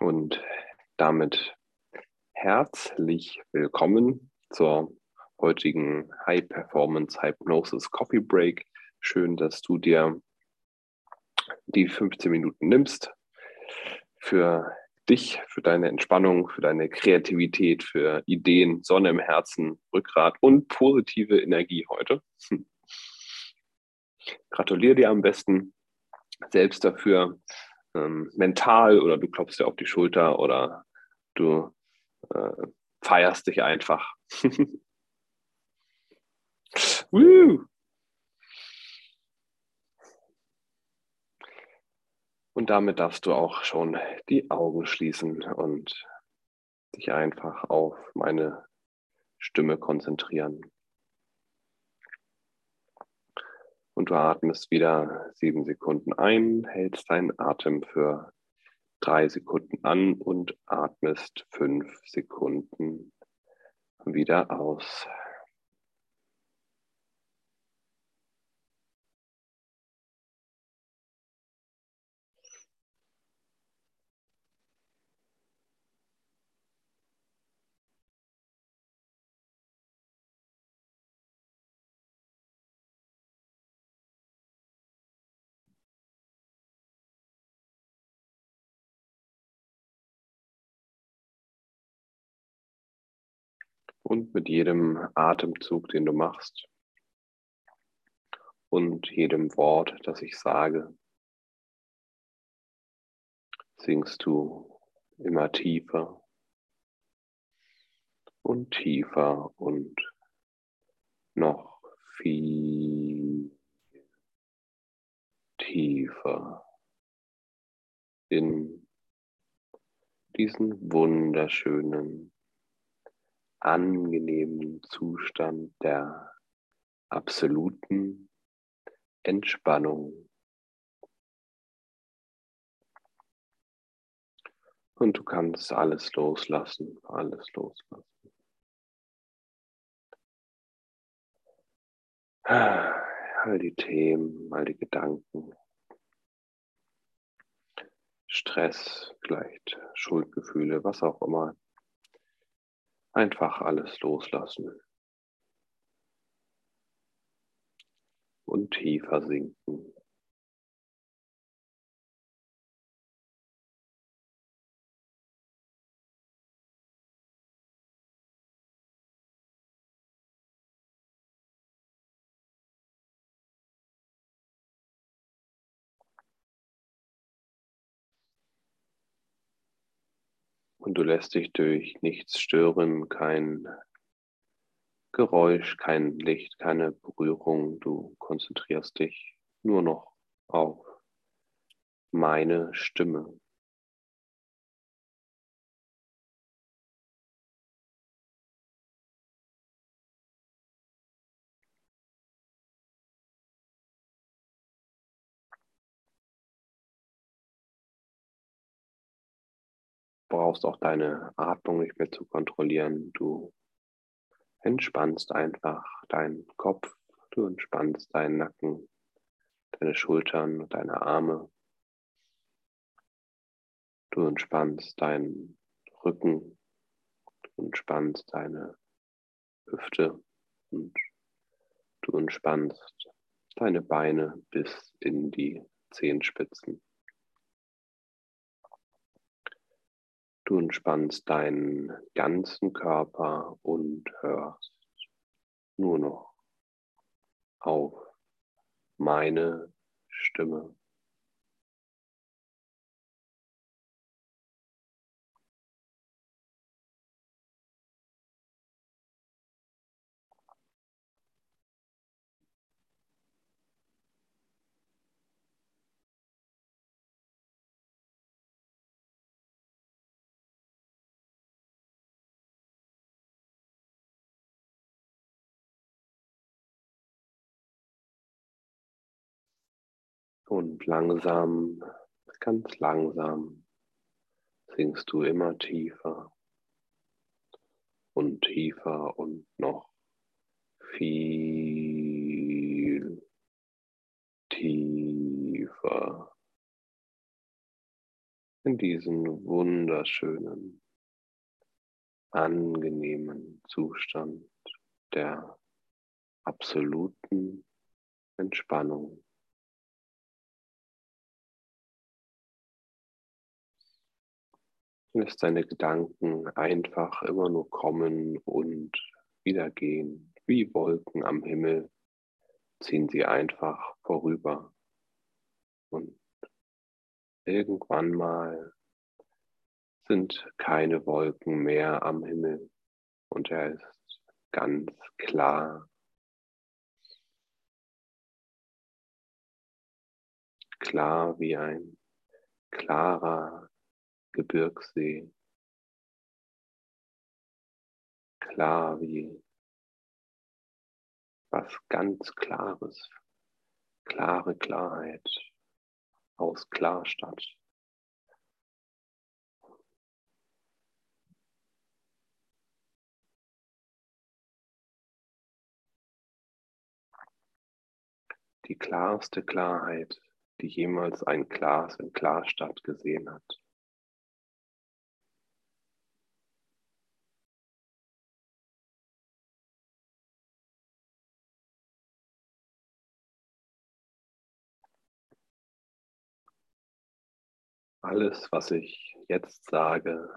Und damit herzlich willkommen zur heutigen High Performance Hypnosis Coffee Break. Schön, dass du dir die 15 Minuten nimmst für dich, für deine Entspannung, für deine Kreativität, für Ideen, Sonne im Herzen, Rückgrat und positive Energie heute. Gratuliere dir am besten selbst dafür, ähm, mental oder du klopfst dir auf die Schulter oder du äh, feierst dich einfach. Und damit darfst du auch schon die Augen schließen und dich einfach auf meine Stimme konzentrieren. Und du atmest wieder sieben Sekunden ein, hältst deinen Atem für drei Sekunden an und atmest fünf Sekunden wieder aus. Und mit jedem Atemzug, den du machst. Und jedem Wort, das ich sage, sinkst du immer tiefer und tiefer und noch viel tiefer in diesen wunderschönen angenehmen Zustand der absoluten Entspannung. Und du kannst alles loslassen, alles loslassen. All die Themen, all die Gedanken, Stress, vielleicht Schuldgefühle, was auch immer Einfach alles loslassen und tiefer sinken. Du lässt dich durch nichts stören, kein Geräusch, kein Licht, keine Berührung. Du konzentrierst dich nur noch auf meine Stimme. Brauchst auch deine Atmung nicht mehr zu kontrollieren. Du entspannst einfach deinen Kopf, du entspannst deinen Nacken, deine Schultern deine Arme. Du entspannst deinen Rücken, du entspannst deine Hüfte und du entspannst deine Beine bis in die Zehenspitzen. Du entspannst deinen ganzen Körper und hörst nur noch auf meine Stimme. Und langsam, ganz langsam sinkst du immer tiefer und tiefer und noch viel tiefer in diesen wunderschönen, angenehmen Zustand der absoluten Entspannung. Lässt deine Gedanken einfach immer nur kommen und wieder gehen, wie Wolken am Himmel ziehen sie einfach vorüber. Und irgendwann mal sind keine Wolken mehr am Himmel und er ist ganz klar. Klar wie ein klarer Gebirgssee. Klar wie was ganz Klares, klare Klarheit aus Klarstadt. Die klarste Klarheit, die jemals ein Glas in Klarstadt gesehen hat. Alles, was ich jetzt sage,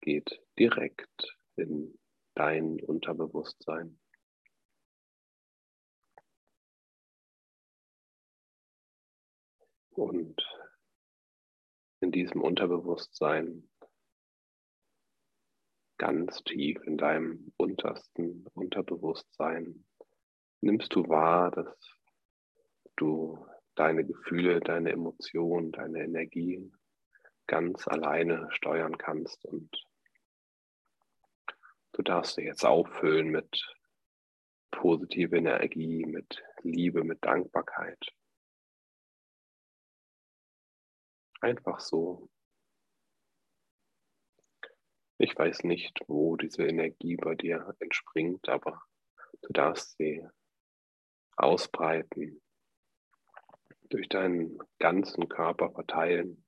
geht direkt in dein Unterbewusstsein. Und in diesem Unterbewusstsein, ganz tief in deinem untersten Unterbewusstsein, nimmst du wahr, dass du deine Gefühle, deine Emotionen, deine Energien ganz alleine steuern kannst. Und du darfst dir jetzt auffüllen mit positiver Energie, mit Liebe, mit Dankbarkeit. Einfach so. Ich weiß nicht, wo diese Energie bei dir entspringt, aber du darfst sie ausbreiten, durch deinen ganzen Körper verteilen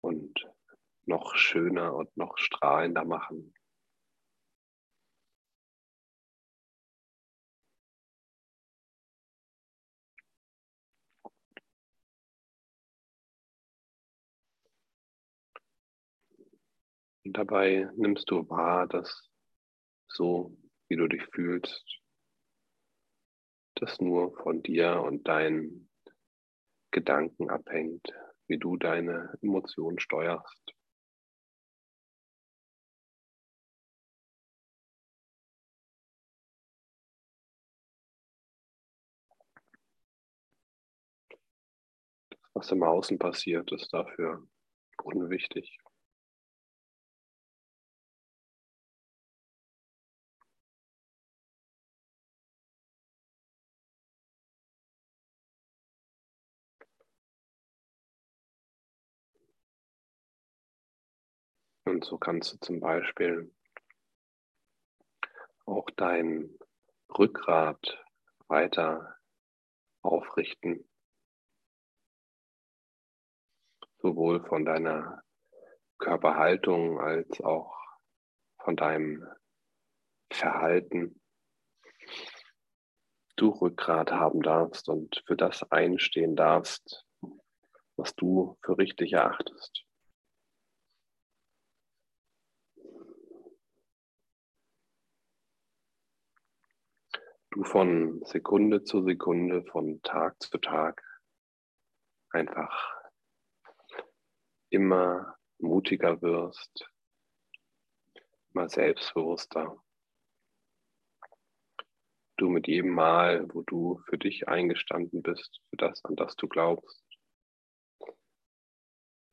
und noch schöner und noch strahlender machen. Und dabei nimmst du wahr, dass so, wie du dich fühlst, das nur von dir und deinen Gedanken abhängt, wie du deine Emotionen steuerst. Was im Außen passiert, ist dafür unwichtig. Und so kannst du zum Beispiel auch dein Rückgrat weiter aufrichten, sowohl von deiner Körperhaltung als auch von deinem Verhalten. Du Rückgrat haben darfst und für das einstehen darfst, was du für richtig erachtest. Du von Sekunde zu Sekunde, von Tag zu Tag einfach immer mutiger wirst, immer selbstbewusster. Du mit jedem Mal, wo du für dich eingestanden bist, für das, an das du glaubst,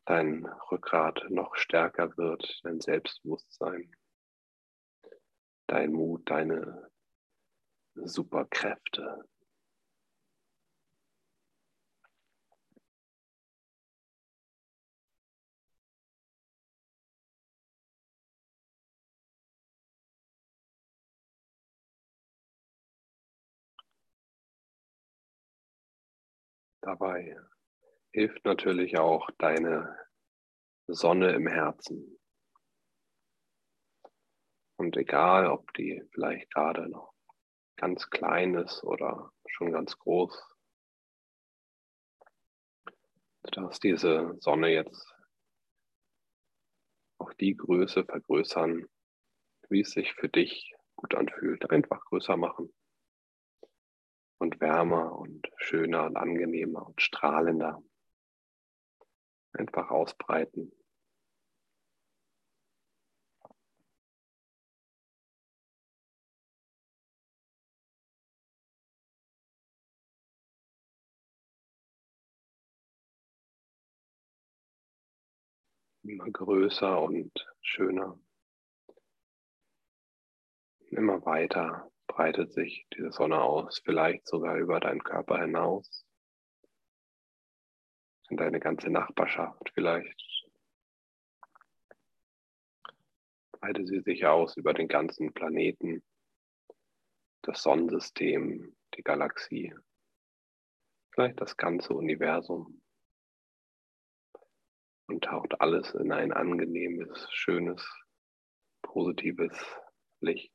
dein Rückgrat noch stärker wird, dein Selbstbewusstsein, dein Mut, deine Superkräfte. Dabei hilft natürlich auch deine Sonne im Herzen. Und egal, ob die vielleicht gerade noch ganz klein ist oder schon ganz groß, darfst diese Sonne jetzt auf die Größe vergrößern, wie es sich für dich gut anfühlt. Einfach größer machen und wärmer und schöner und angenehmer und strahlender. Einfach ausbreiten. Immer größer und schöner. Immer weiter breitet sich diese Sonne aus, vielleicht sogar über deinen Körper hinaus, in deine ganze Nachbarschaft vielleicht. Breitet sie sich aus über den ganzen Planeten, das Sonnensystem, die Galaxie, vielleicht das ganze Universum und taucht alles in ein angenehmes, schönes, positives Licht.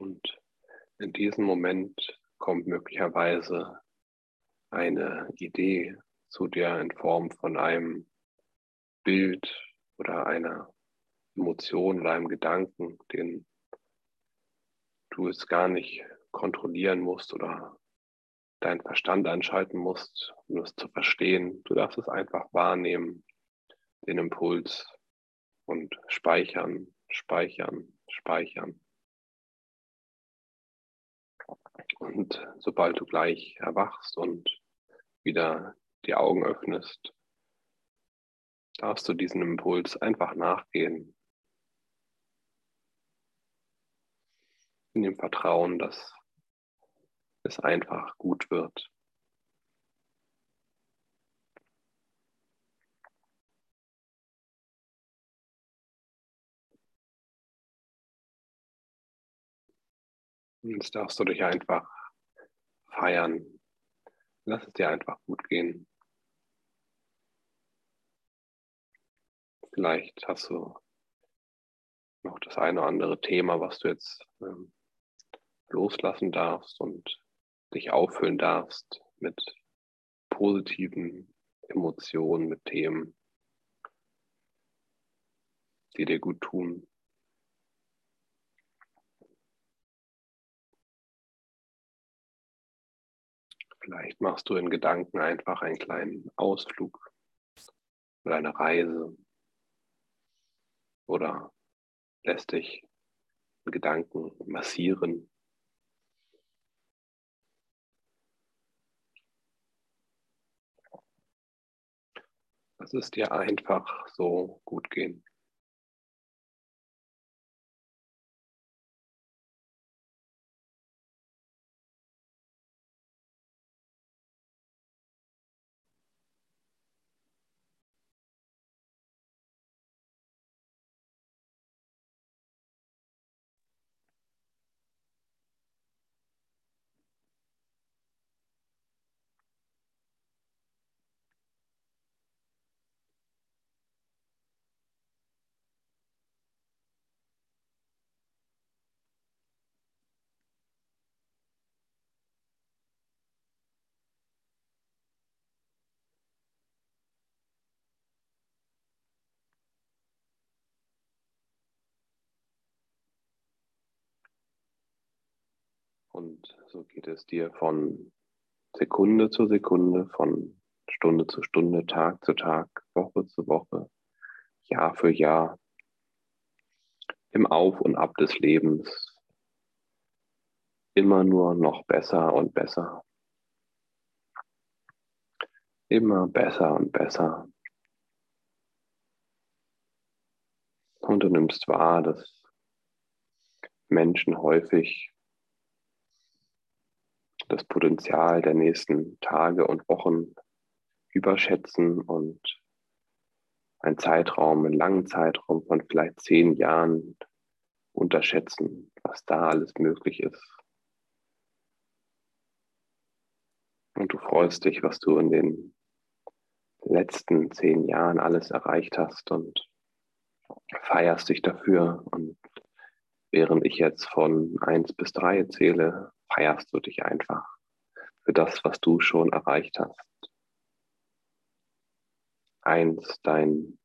Und in diesem Moment kommt möglicherweise eine Idee zu dir in Form von einem Bild oder einer Emotion oder einem Gedanken, den du es gar nicht kontrollieren musst oder deinen Verstand einschalten musst, um es zu verstehen. Du darfst es einfach wahrnehmen, den Impuls und speichern, speichern, speichern. Und sobald du gleich erwachst und wieder die Augen öffnest, darfst du diesem Impuls einfach nachgehen. In dem Vertrauen, dass es einfach gut wird. Jetzt darfst du dich einfach feiern. Lass es dir einfach gut gehen. Vielleicht hast du noch das eine oder andere Thema, was du jetzt ähm, loslassen darfst und dich auffüllen darfst mit positiven Emotionen, mit Themen, die dir gut tun. Vielleicht machst du in Gedanken einfach einen kleinen Ausflug oder eine Reise oder lässt dich in Gedanken massieren. Lass es dir einfach so gut gehen. Und so geht es dir von Sekunde zu Sekunde, von Stunde zu Stunde, Tag zu Tag, Woche zu Woche, Jahr für Jahr, im Auf und Ab des Lebens, immer nur noch besser und besser. Immer besser und besser. Und du nimmst wahr, dass Menschen häufig das Potenzial der nächsten Tage und Wochen überschätzen und einen Zeitraum, einen langen Zeitraum von vielleicht zehn Jahren unterschätzen, was da alles möglich ist. Und du freust dich, was du in den letzten zehn Jahren alles erreicht hast und feierst dich dafür. Und während ich jetzt von eins bis drei zähle, feierst du dich einfach für das, was du schon erreicht hast. Eins, dein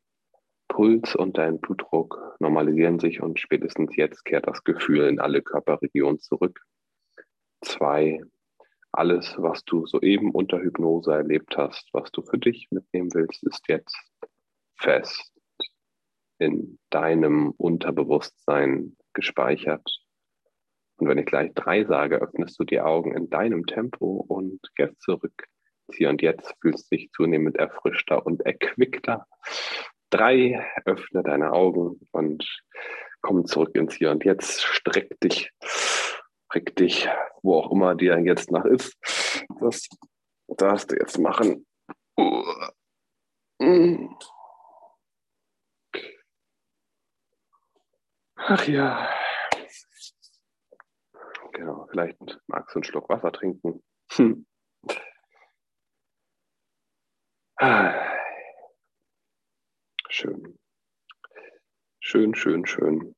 Puls und dein Blutdruck normalisieren sich und spätestens jetzt kehrt das Gefühl in alle Körperregionen zurück. Zwei, alles, was du soeben unter Hypnose erlebt hast, was du für dich mitnehmen willst, ist jetzt fest in deinem Unterbewusstsein gespeichert. Und wenn ich gleich drei sage, öffnest du die Augen in deinem Tempo und gehst zurück. Hier und jetzt fühlst dich zunehmend erfrischter und erquickter drei, öffne deine Augen und komm zurück ins Hier und Jetzt. Streck dich, streck dich, wo auch immer dir jetzt nach ist. Das darfst du jetzt machen. Ach ja. Vielleicht magst du einen Schluck Wasser trinken. Hm. Schön. Schön, schön, schön.